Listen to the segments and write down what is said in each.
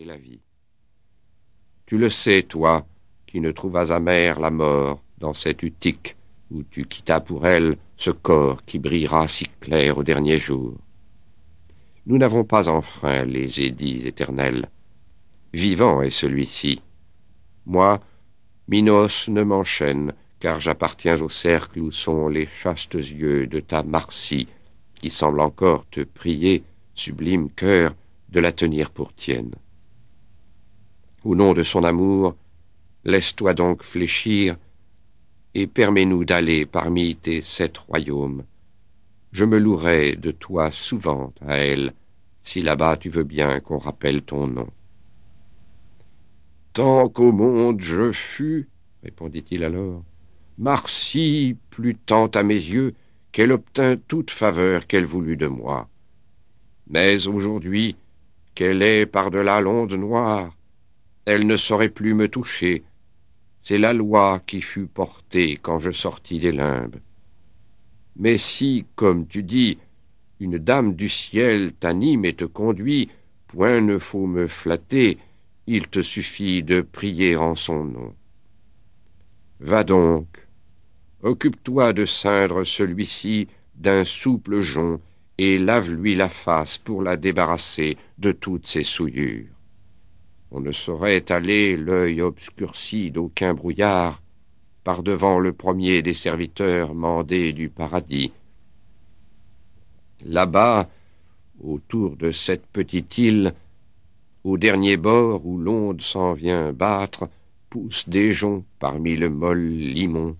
la vie. Tu le sais, toi, qui ne trouvas amère la mort dans cette utique où tu quittas pour elle ce corps qui brillera si clair au dernier jour. Nous n'avons pas enfreint les édits éternels. Vivant est celui-ci. Moi, Minos ne m'enchaîne, car j'appartiens au cercle où sont les chastes yeux de ta Marcie, qui semble encore te prier, sublime cœur, de la tenir pour tienne. Au nom de son amour, laisse-toi donc fléchir, et permets-nous d'aller parmi tes sept royaumes. Je me louerai de toi souvent à elle, si là-bas tu veux bien qu'on rappelle ton nom. Tant qu'au monde je fus, répondit-il alors, Marcie plus tant à mes yeux qu'elle obtint toute faveur qu'elle voulut de moi. Mais aujourd'hui, qu'elle est par-delà l'onde noire, elle ne saurait plus me toucher. C'est la loi qui fut portée quand je sortis des limbes. Mais si, comme tu dis, une dame du ciel t'anime et te conduit, point ne faut me flatter, il te suffit de prier en son nom. Va donc, occupe-toi de ceindre celui-ci d'un souple jonc, et lave-lui la face pour la débarrasser de toutes ses souillures. On ne saurait aller l'œil obscurci d'aucun brouillard par devant le premier des serviteurs mandés du paradis. Là-bas, autour de cette petite île, au dernier bord où l'onde s'en vient battre, poussent des joncs parmi le molle limon.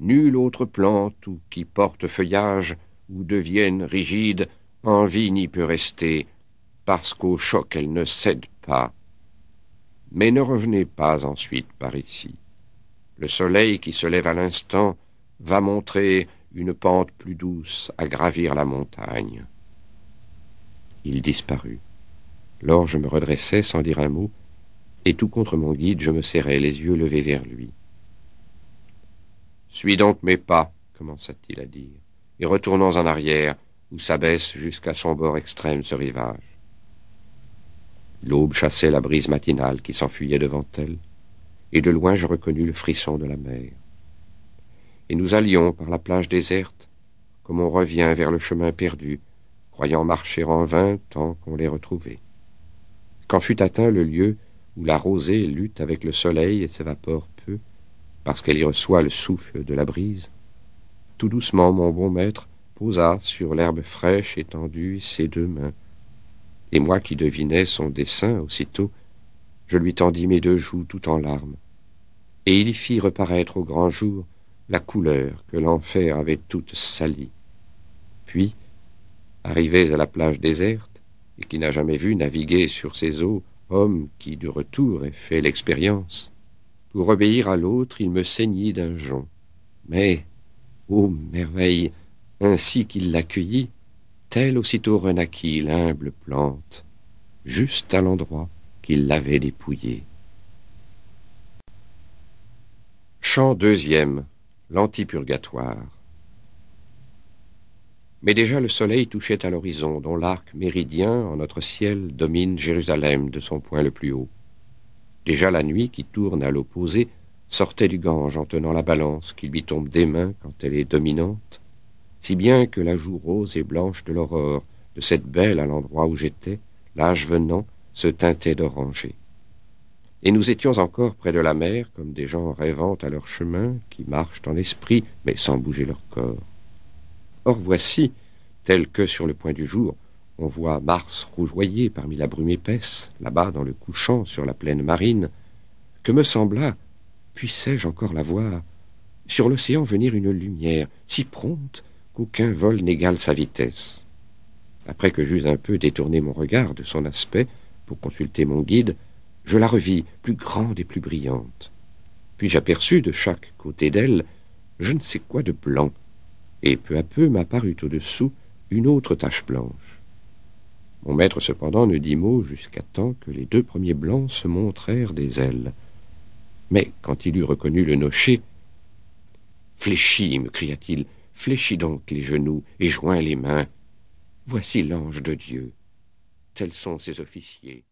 Nulle autre plante ou qui porte feuillage ou devienne rigide, en vie n'y peut rester, parce qu'au choc elle ne cède pas. Mais ne revenez pas ensuite par ici. Le soleil qui se lève à l'instant va montrer une pente plus douce à gravir la montagne. Il disparut. Lors je me redressai sans dire un mot, et tout contre mon guide je me serrai les yeux levés vers lui. Suis donc mes pas, commença-t-il à dire et retournons en arrière, où s'abaisse jusqu'à son bord extrême ce rivage. L'aube chassait la brise matinale qui s'enfuyait devant elle, et de loin je reconnus le frisson de la mer. Et nous allions par la plage déserte, comme on revient vers le chemin perdu, croyant marcher en vain tant qu'on les retrouvait. Quand fut atteint le lieu où la rosée lutte avec le soleil et s'évapore peu, parce qu'elle y reçoit le souffle de la brise, tout doucement, mon bon maître posa sur l'herbe fraîche étendue ses deux mains. Et moi qui devinais son dessein aussitôt, je lui tendis mes deux joues tout en larmes. Et il y fit reparaître au grand jour la couleur que l'enfer avait toute salie. Puis, arrivé à la plage déserte, et qui n'a jamais vu naviguer sur ces eaux homme qui de retour ait fait l'expérience, pour obéir à l'autre, il me saignit d'un jonc. Mais Ô merveille, ainsi qu'il l'accueillit, telle aussitôt renaquit l'humble plante, juste à l'endroit qu'il l'avait dépouillée. Chant deuxième, l'antipurgatoire. Mais déjà le soleil touchait à l'horizon, dont l'arc méridien en notre ciel domine Jérusalem de son point le plus haut. Déjà la nuit qui tourne à l'opposé sortait du Gange en tenant la balance qui lui tombe des mains quand elle est dominante, si bien que la joue rose et blanche de l'aurore, de cette belle à l'endroit où j'étais, l'âge venant, se teintait d'oranger. Et nous étions encore près de la mer, comme des gens rêvant à leur chemin, qui marchent en esprit, mais sans bouger leur corps. Or voici, tel que sur le point du jour, on voit Mars rougeoyer parmi la brume épaisse, là-bas dans le couchant sur la plaine marine, que me sembla, puissais-je encore la voir Sur l'océan venir une lumière, si prompte qu'aucun vol n'égale sa vitesse. Après que j'eus un peu détourné mon regard de son aspect pour consulter mon guide, je la revis plus grande et plus brillante. Puis j'aperçus de chaque côté d'elle je ne sais quoi de blanc, et peu à peu m'apparut au-dessous une autre tache blanche. Mon maître cependant ne dit mot jusqu'à temps que les deux premiers blancs se montrèrent des ailes. Mais quand il eut reconnu le nocher, Fléchis, me cria-t-il, fléchis donc les genoux et joins les mains. Voici l'ange de Dieu. Tels sont ses officiers.